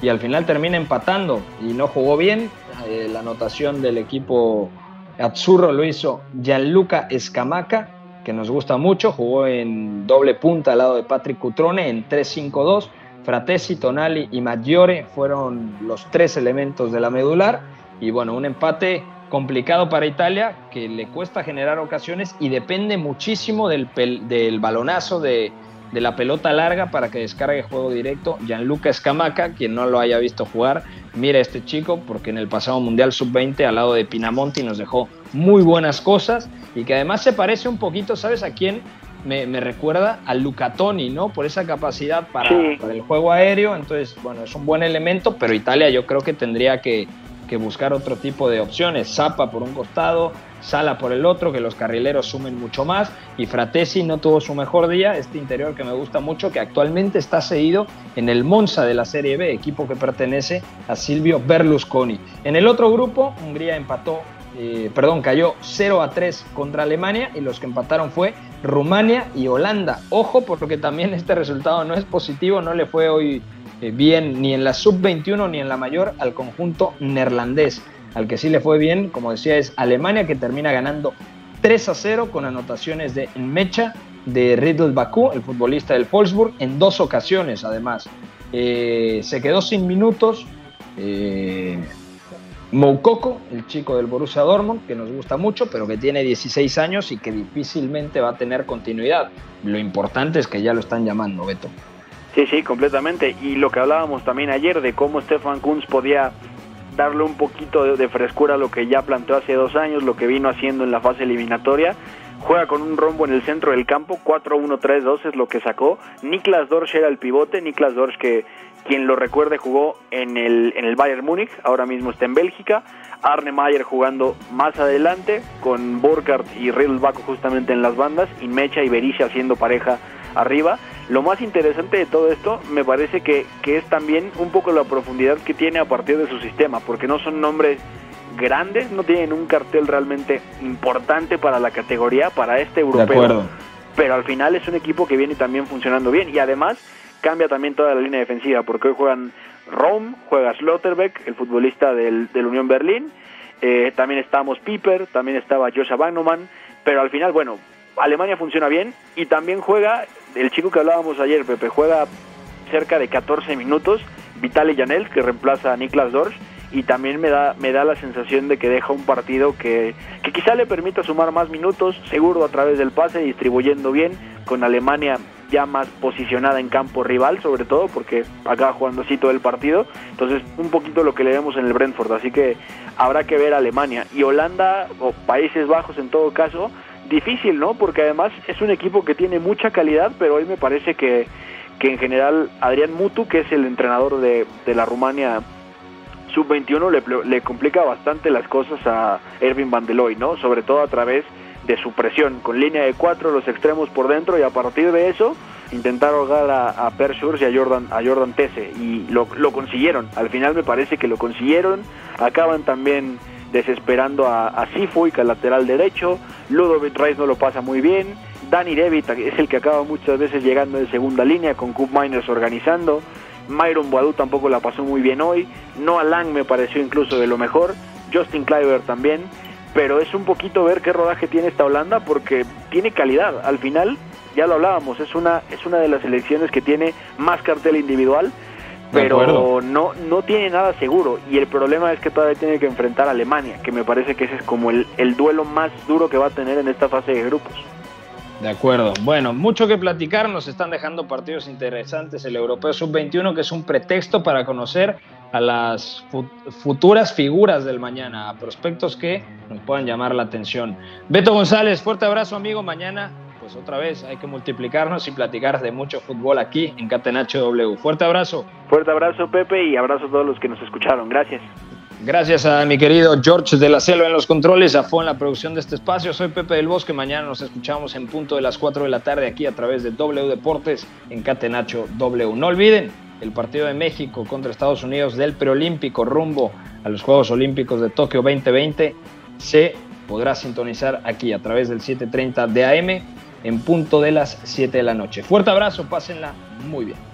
y al final termina empatando y no jugó bien. Eh, la anotación del equipo Azzurro lo hizo Gianluca Escamaca, que nos gusta mucho, jugó en doble punta al lado de Patrick Cutrone en 3-5-2. Fratesi, Tonali y Maggiore fueron los tres elementos de la medular. Y bueno, un empate complicado para Italia que le cuesta generar ocasiones y depende muchísimo del, del balonazo de, de la pelota larga para que descargue juego directo. Gianluca Escamaca, quien no lo haya visto jugar, mira a este chico porque en el pasado Mundial Sub-20 al lado de Pinamonti nos dejó muy buenas cosas y que además se parece un poquito, ¿sabes a quién? Me, recuerda a Luca Toni, ¿no? Por esa capacidad para, para, el juego aéreo. Entonces, bueno, es un buen elemento, pero Italia yo creo que tendría que, que buscar otro tipo de opciones. Zapa por un costado, Sala por el otro, que los carrileros sumen mucho más. Y Fratesi no tuvo su mejor día, este interior que me gusta mucho, que actualmente está seguido en el Monza de la Serie B, equipo que pertenece a Silvio Berlusconi. En el otro grupo, Hungría empató, eh, perdón, cayó 0 a 3 contra Alemania y los que empataron fue Rumania y Holanda. Ojo, porque también este resultado no es positivo, no le fue hoy eh, bien ni en la sub-21 ni en la mayor al conjunto neerlandés. Al que sí le fue bien, como decía, es Alemania, que termina ganando 3 a 0 con anotaciones de Mecha, de Riddle Bakú, el futbolista del Wolfsburg, en dos ocasiones además. Eh, se quedó sin minutos. Moukoko, el chico del Borussia Dortmund, que nos gusta mucho, pero que tiene 16 años y que difícilmente va a tener continuidad. Lo importante es que ya lo están llamando, Beto. Sí, sí, completamente. Y lo que hablábamos también ayer de cómo Stefan Kunz podía darle un poquito de, frescura a lo que ya planteó hace dos años, lo que vino haciendo en la fase eliminatoria. Juega con un rombo en el centro del campo, 4-1-3-2 es lo que sacó. Niklas Dorsch era el pivote, Niklas Dorsch que quien lo recuerde jugó en el, en el Bayern Múnich, ahora mismo está en Bélgica. Arne Mayer jugando más adelante, con Burkhardt y Baco justamente en las bandas, y Mecha y Berisha haciendo pareja arriba. Lo más interesante de todo esto me parece que, que es también un poco la profundidad que tiene a partir de su sistema, porque no son nombres grandes, no tienen un cartel realmente importante para la categoría, para este europeo. Pero al final es un equipo que viene también funcionando bien y además cambia también toda la línea defensiva, porque hoy juegan Rom, juega Slotterbeck, el futbolista del, del Unión Berlín, eh, también estábamos Piper, también estaba Joshua Wagnumann, pero al final, bueno, Alemania funciona bien y también juega, el chico que hablábamos ayer, Pepe, juega cerca de 14 minutos, Vitaly Janel, que reemplaza a Niklas Dorsch, y también me da, me da la sensación de que deja un partido que, que quizá le permita sumar más minutos, seguro a través del pase, distribuyendo bien, con Alemania ya más posicionada en campo rival, sobre todo porque acaba jugando así todo el partido. Entonces, un poquito lo que le vemos en el Brentford. Así que habrá que ver Alemania y Holanda o Países Bajos en todo caso difícil, ¿no? Porque además es un equipo que tiene mucha calidad, pero hoy me parece que, que en general Adrián Mutu, que es el entrenador de, de la Rumania sub-21, le, le, complica bastante las cosas a Ervin Van ¿no? Sobre todo a través de su presión, con línea de cuatro, los extremos por dentro, y a partir de eso intentar ahogar a, a Per Schurz y a Jordan, a Jordan Tese, y lo, lo consiguieron, al final me parece que lo consiguieron, acaban también desesperando a, a Sifuik, al lateral derecho, Ludovic Reis no lo pasa muy bien, Danny Devitt es el que acaba muchas veces llegando de segunda línea, con Cup Miners organizando, Myron Boadu tampoco la pasó muy bien hoy, Noah Lang me pareció incluso de lo mejor, Justin Kleiber también, pero es un poquito ver qué rodaje tiene esta Holanda porque tiene calidad, al final ya lo hablábamos, es una, es una de las selecciones que tiene más cartel individual, pero no, no tiene nada seguro. Y el problema es que todavía tiene que enfrentar a Alemania, que me parece que ese es como el, el duelo más duro que va a tener en esta fase de grupos. De acuerdo. Bueno, mucho que platicar. Nos están dejando partidos interesantes. El Europeo Sub-21, que es un pretexto para conocer a las futuras figuras del mañana, a prospectos que nos puedan llamar la atención. Beto González, fuerte abrazo, amigo. Mañana pues otra vez hay que multiplicarnos y platicar de mucho fútbol aquí en Catenacho W. Fuerte abrazo. Fuerte abrazo, Pepe, y abrazo a todos los que nos escucharon. Gracias. Gracias a mi querido George de la Selva en los controles, a Fo en la producción de este espacio. Soy Pepe del Bosque. Mañana nos escuchamos en punto de las 4 de la tarde aquí a través de W Deportes en Catenacho W. No olviden, el partido de México contra Estados Unidos del preolímpico rumbo a los Juegos Olímpicos de Tokio 2020 se podrá sintonizar aquí a través del 7:30 de AM en punto de las 7 de la noche. Fuerte abrazo, pásenla muy bien.